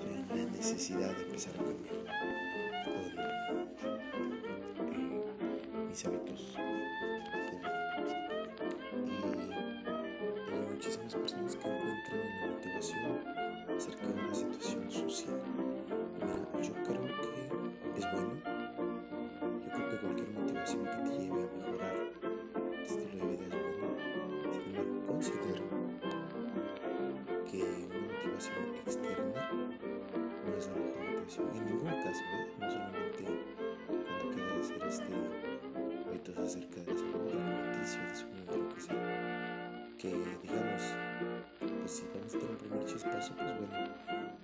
en la necesidad de empezar a cambiar. Eh, mis hábitos acerca de la salud alimenticia, de sueño, de lo que sea. Que digamos, pues si vamos a tener un primer chispazo, pues bueno,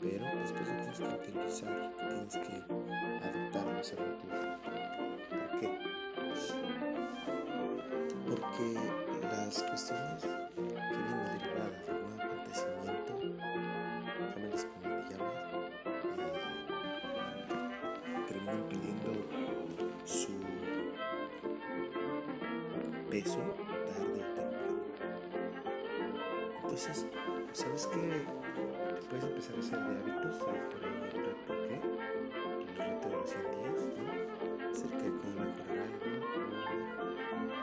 pero después lo tienes que interiorizar, tienes que adoptarlo, hacerlo tuyo. ¿Por qué? Porque las cuestiones peso tarde o temprano. Entonces, ¿sabes qué? Puedes empezar a hacer de hábitos, ¿sabes? Por ahí el reto que, el reto de los 100 días, ¿no? Acerca de cómo mejorar algo.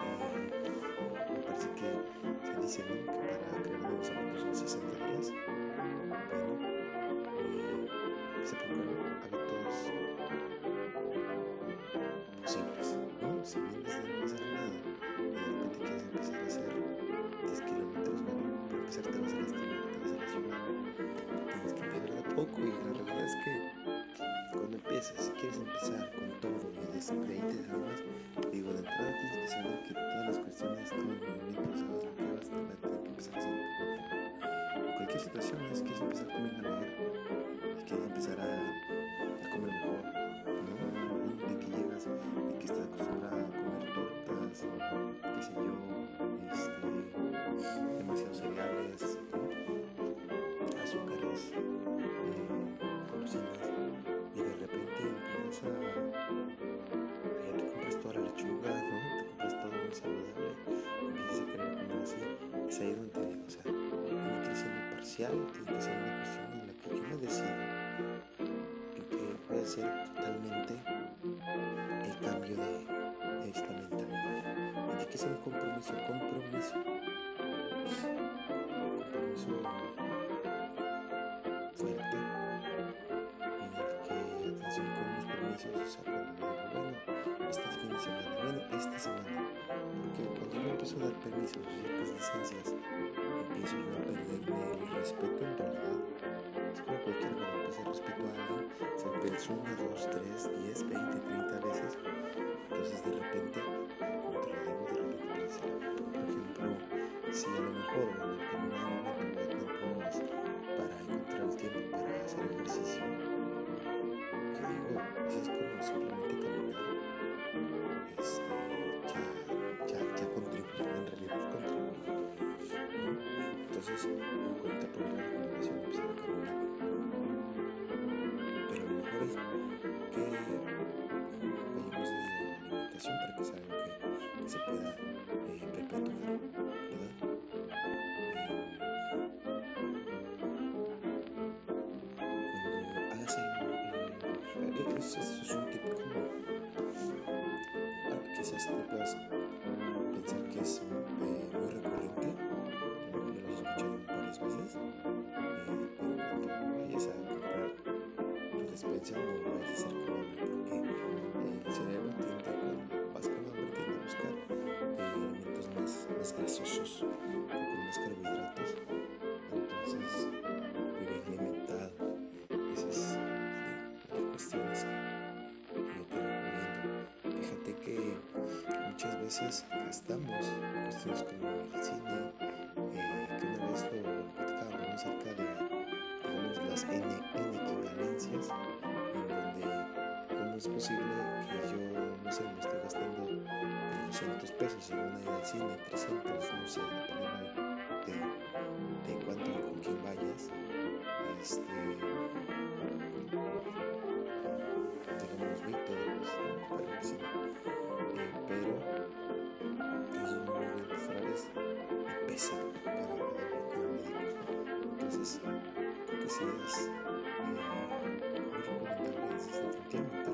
o, eh, me parece que se dice, ¿no? Poco y la realidad es que cuando empiezas, quieres empezar con todo y te desarmas, digo, de entrada tienes que saber que todas las cuestiones, todos los movimientos, hagas lo que van a tener que empezar a a poco. En cualquier situación, es quieres empezar comiendo leer, y quieres empezar a, a comer mejor, ¿no? De que llegas y que estás acostumbrada a comer tortas, qué sé yo, este, demasiados cereales, ¿no? Azúcares, eh, y de repente empiezas a, ya te compras toda la lechuga, ¿no? Te compras todo muy saludable, empiezas a querer comer así, es ahí donde te digo, o sea, tiene que ser muy parcial, tiene que ser una cuestión en la que yo me decido en que a hacer totalmente el cambio de, esta mentalidad. Y que ser un compromiso, compromiso. Permisos, ciertas licencias, empiezo yo a perderme el respeto en realidad. Es como cualquiera cuando empieza el respeto a alguien, se pensó una, dos, tres, diez, veinte, treinta veces, entonces de repente, como te de repente por ejemplo, si a lo mejor en determinado momento tener problemas para encontrar el tiempo para hacer ejercicio, que digo, es como simplemente Doy cuenta por la recomendación de empezar a caminar. Pero lo mejor es que vayamos desde la alimentación para que sea algo que, que se pueda eh, perpetuar, ¿verdad? Cuando hagas el, el- es, es- es un tipo como ah, quizás te puedas alimentación no eh, debe de ser crónica porque el cerebro tiende cuando vas con hambre tiende a buscar eh, alimentos más, más grasosos o con más carbohidratos. Entonces vivir alimentado esas cuestiones que yo te recomiendo. Fíjate que muchas veces gastamos cuestiones como el cine eh, que una vez lo platicábamos acerca de digamos las N, inequivalencias cómo es posible que yo, no sé, me estoy gastando 200 pesos en una ida al cine, 300, no sé, dependiendo de, de cuánto y con quién vayas. Este, digamos 20 dólares ¿no? para el cine. Eh, pero esos no los frales me pesan para poder ir. Entonces, creo que sí es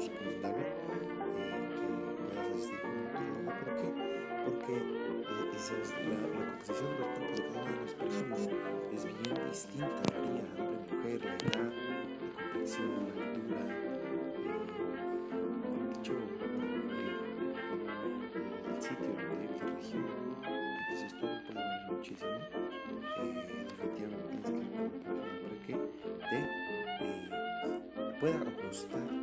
definitivamente recomendable eh, que puedas asistir con un nutriólogo. ¿Por qué? Porque eh, es la, la composición de los cuerpos de cada una de las personas es bien distinta, varía hombre, mujer, la edad, la complexión, la altura, eh, de hecho, eh, el sitio, el de región. Entonces todo puede variar muchísimo. Eh, definitivamente tienes que para que te eh, pueda ajustar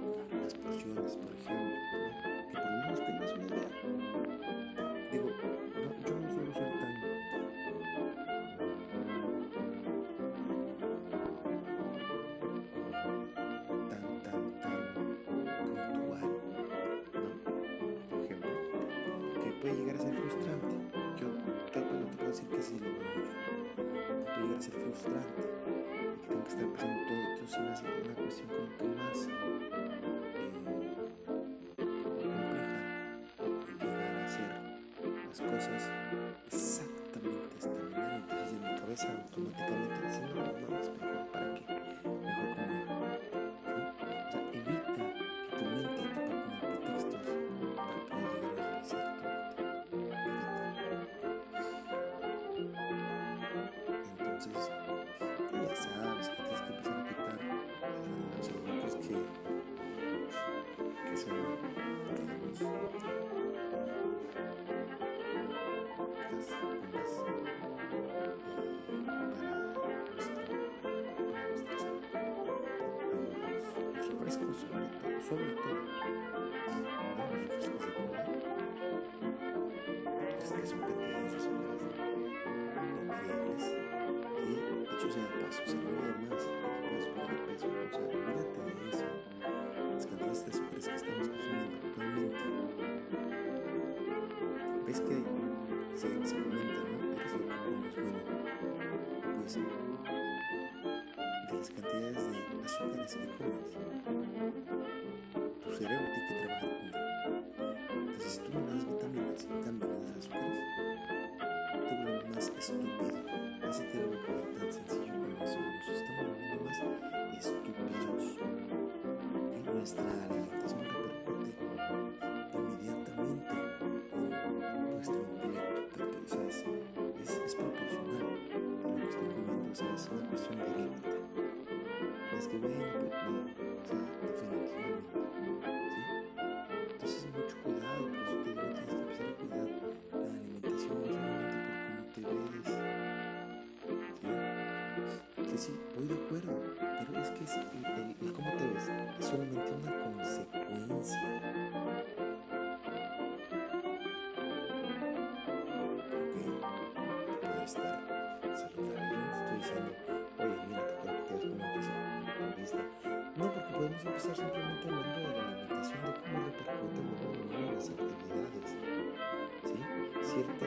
decir que sí lo veo puede llegar a ser frustrante tengo que estar pensando todo. Entonces me hace una cuestión como que más eh, compleja llegar a hacer las cosas exactamente esta manera. Entonces en mi cabeza automáticamente dice, no, no mames, refrescos sobre todo, sobre todo, ¿no? los refrescos de cola, es que son cantidades de azúcares increíbles que, dicho sea de paso, se no además de que puedes perder peso, o olvídate de eso, las cantidades de azúcares que estamos consumiendo actualmente, ves que se, se comenta, ¿no? Eres lo que comes, bueno, pues de las cantidades de azúcares que comes, estoy comiendo, o sea, es una cuestión directa. No es que bueno, pues no, o sea, definitivamente. ¿sí? Entonces, mucho cuidado, por eso te digo, tienes que empezar a cuidar la alimentación, no solamente por cómo te ves. ¿sí? Que sí, voy de acuerdo, pero es que es podemos empezar simplemente hablando de la alimentación, de cómo repercute luego en las actividades. ¿sí? Cierta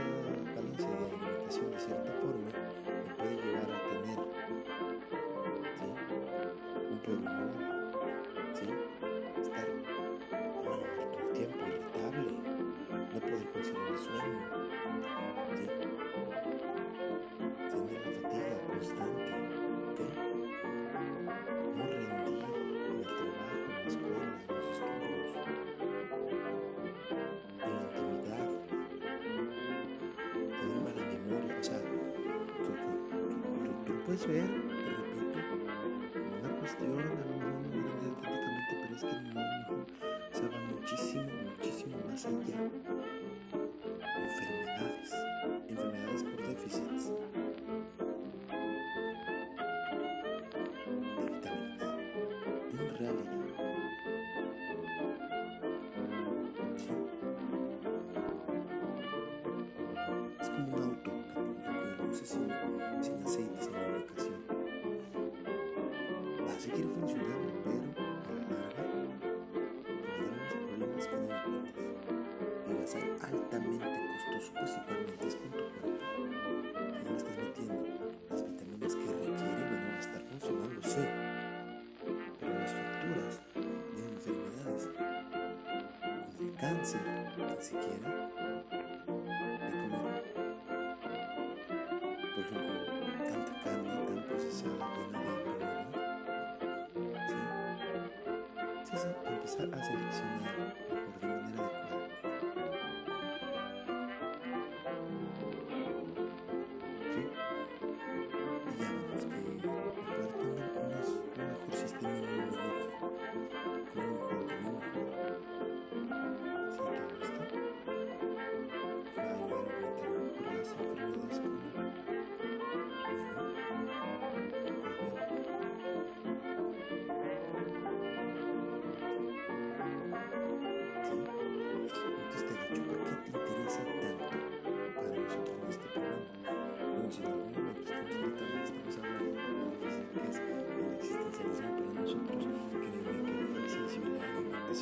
balance de alimentación de cierta forma me puede llevar a tener ¿sí? un humor, ¿sí? estar bueno, todo el tiempo irritable, no poder conciliar el sueño, puedes ver, te repito, una cuestión a lo mejor no grande atléticamente, pero es que el no, se va muchísimo, muchísimo más allá. Enfermedades, enfermedades por déficits. De vitaminas. En realidad. Seguir funcionando, pero a la larga te va a dar unos problemas que. Y va a ser altamente costoso, pues igualmente es con tu cuerpo. Si no estás metiendo las vitaminas que requiere, bueno, a estar funcionando, sí. Pero las facturas de enfermedades el cáncer, ni siquiera. Por ejemplo, tanta carne tan procesada Sí, sí, empezar a seleccionar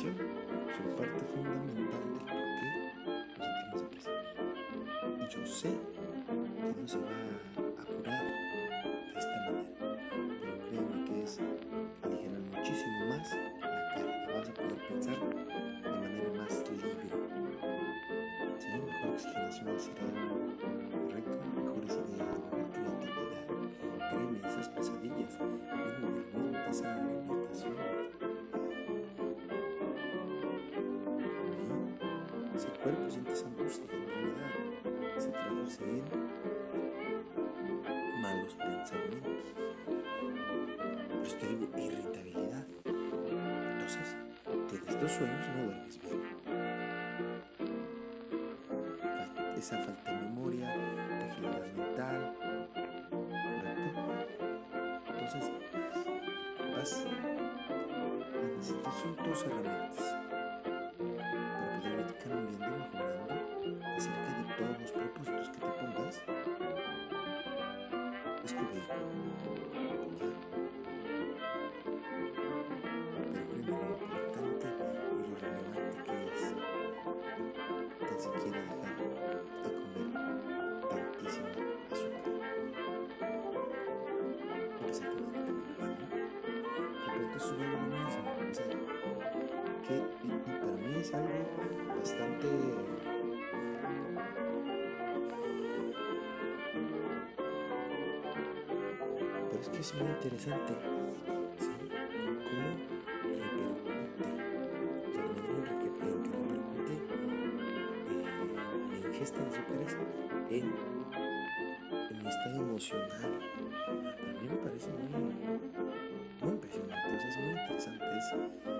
son parte fundamental del por qué nos sentimos depresivos. Yo sé que no se va a cuerpo siente esa angustia, realidad se traduce en malos pensamientos. Por eso te digo irritabilidad. Entonces, tienes dos sueños, no duermes bien. Esa falta de memoria, rigidez mental, ¿correcto? Entonces, vas a necesitar son dos herramientas para mí es algo bastante es que es muy interesante ¿sí? cómo repercute o la manera que, en que repercute eh, la ingesta de azúcares en, en mi estado emocional a mí me parece muy muy impresionante o es muy interesante es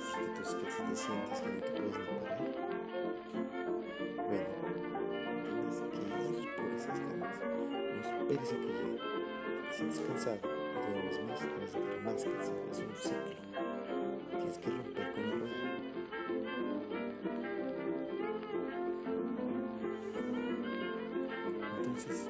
Tú que si te sientes que no te puedes ni parar, bueno, tienes que ir por esas ganas. No esperes a que llegue. Si te sientes cansado y duermes más, te vas a sentir más cansado. Es un ciclo. Tienes que romper con el ruedo. Entonces,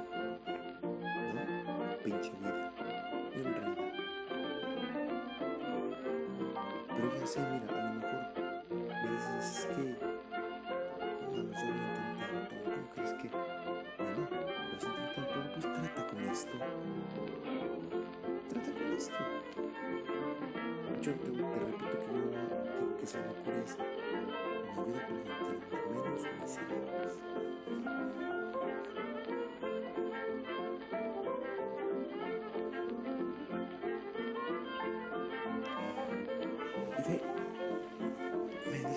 Ya sé, mira, a lo mejor me dices es que no yo lo he intentado todo. ¿Cómo crees que? Bueno, lo has intentado todo, pues trata con esto. Trata con esto. Yo te, te repito que yo digo que sea la pureza me ayuda a sentirnos menos miserables.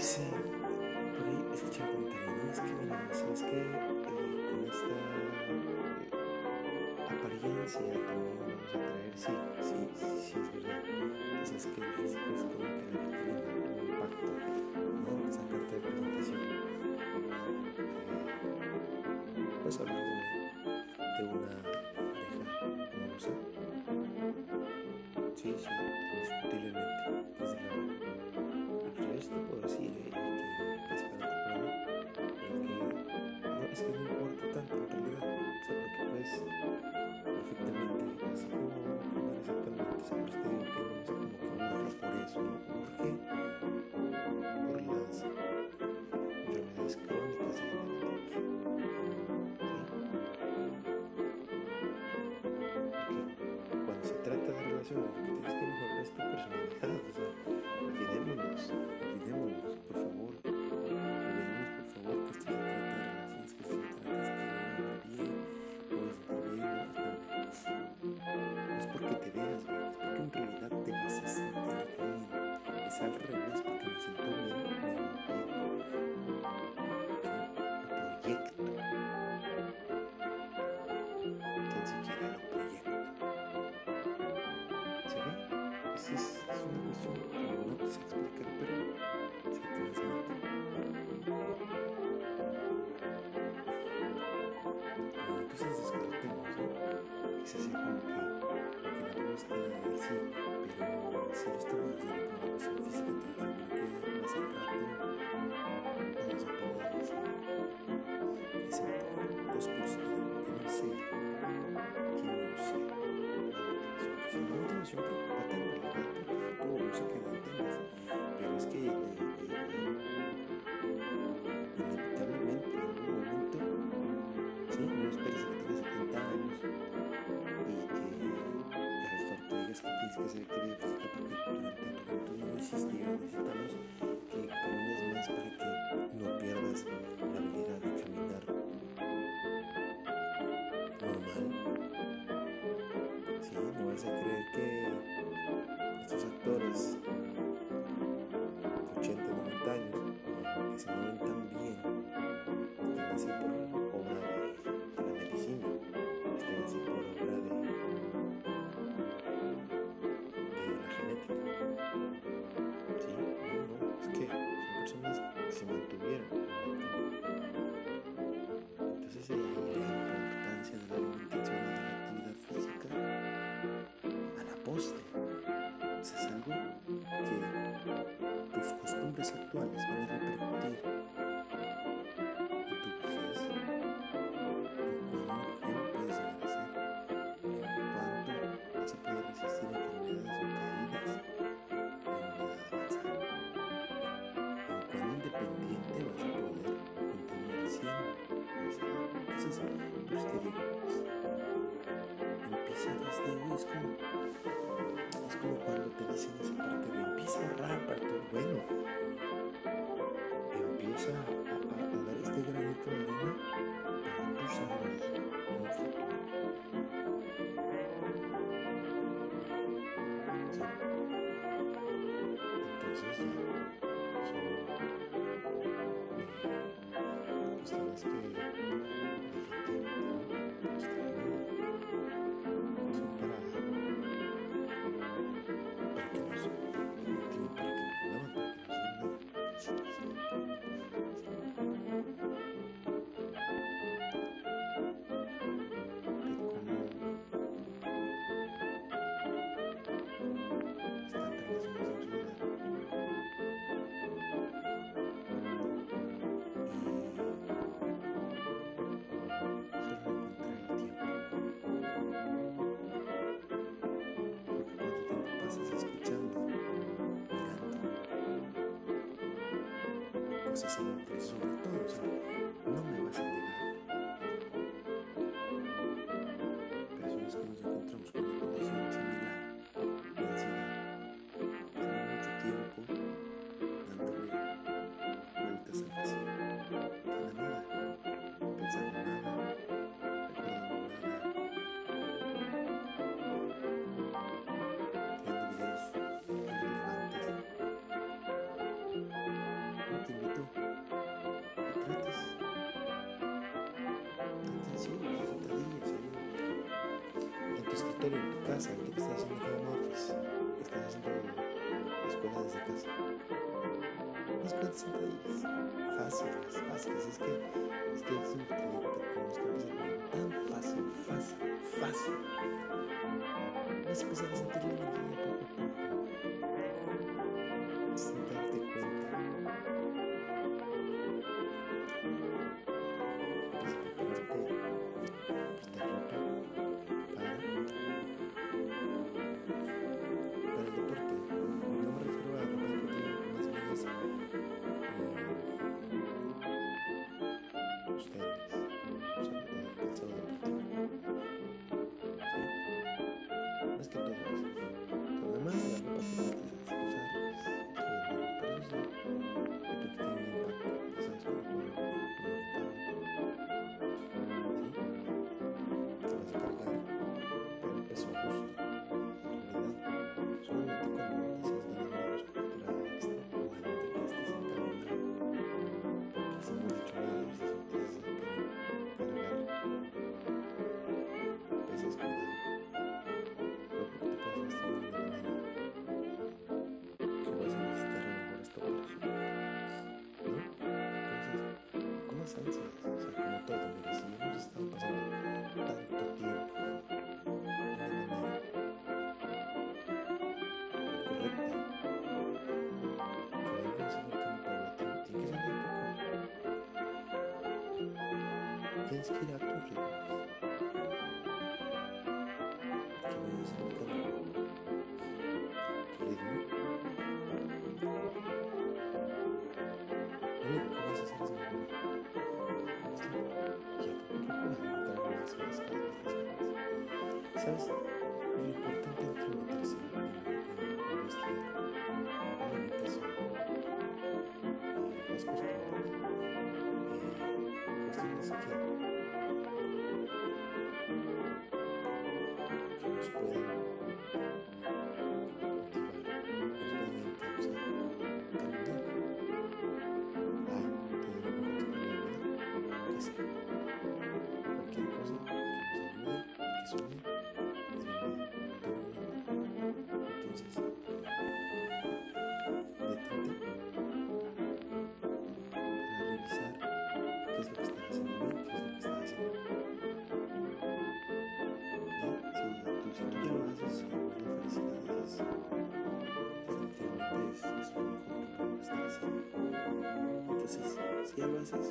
Dice, por ahí escuché un comentario, ¿no? Es que mira, ¿sabes qué? Eh, con esta eh, apariencia también vamos a traer, sí, sí, sí, sí es verdad. Entonces que físico es como que la vitrina, un impacto, ¿no? Esa carta de presentación. Eh, pues hablando de una que tienes que mejorar es tu personalidad o sea olvidémonos olvidémonos por favor. Olvidémonos por favor que esto se trata de relaciones que esto se trata es que bien yo me sentir bien no, es porque te veas es porque en realidad te vas a sentir bien. Es al revés Es, es, una cuestión que no explicar, pero que hacer actividad física porque durante tu juventud no ahora necesitamos que camines más para que no pierdas la habilidad de caminar normal. Sí, no vas a creer que se mantuvieron. Entonces ahí la importancia de la alimentación y de la actividad física a la postre. Sea, es algo que tus costumbres actuales van pendiente vas a poder continuar siendo. Entonces, pues te digo, empieza desde hoy, es como, es como cuando te dicen esa parte de empieza a ahorrar para bueno. Empieza a, dar este granito de arena para tus años Entonces ya. veces escuchando, mirando, cosas pues entre sobre todo, ¿sabes? no me vas a negar. Personas que nos encontramos con interpretes. La intención de los compañeros ahí en tu escritorio, en tu casa, en lo que estás haciendo home office, estás haciendo escuela desde casa. Unas cuantas sentadillas, fáciles, fáciles, es que es que es un tenemos que empezar tan fácil, fácil, fácil. Vas a empezar a sentir la energía qu'est-ce qu'il a touché ¿Sabes? muchas.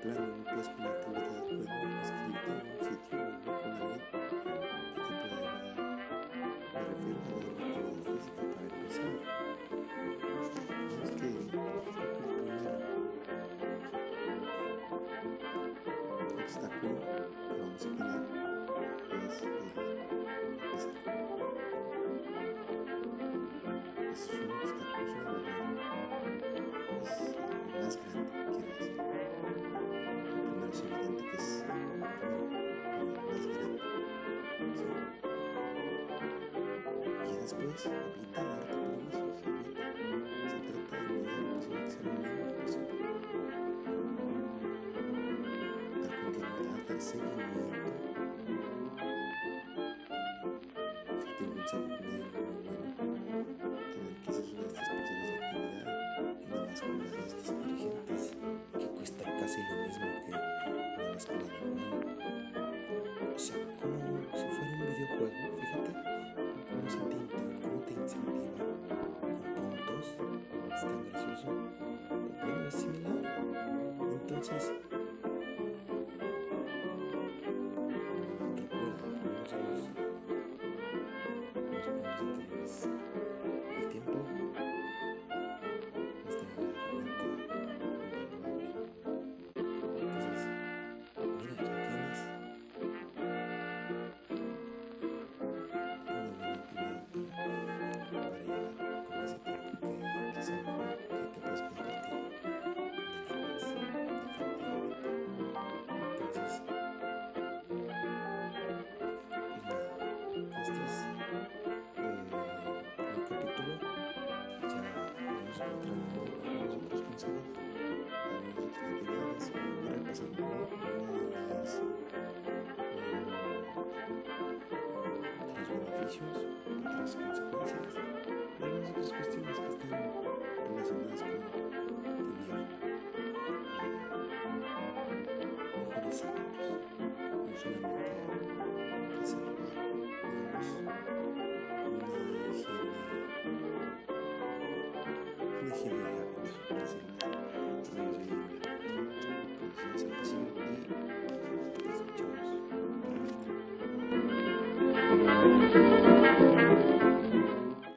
plano no puedes con la actividad, pues no un que te pueda ayudar. Me refiero a la actividad física para empezar. No es que el primer obstáculo que vamos a tener es el. Es un obstáculo. Después, evita darte problemas o familia. Se trata de mediar la que sea lo posible. Dar continuidad seguimiento. Si bueno, tener quizás una de estas de actividad, una báscula de estas que cuesta casi lo mismo que una báscula de experiences еще Música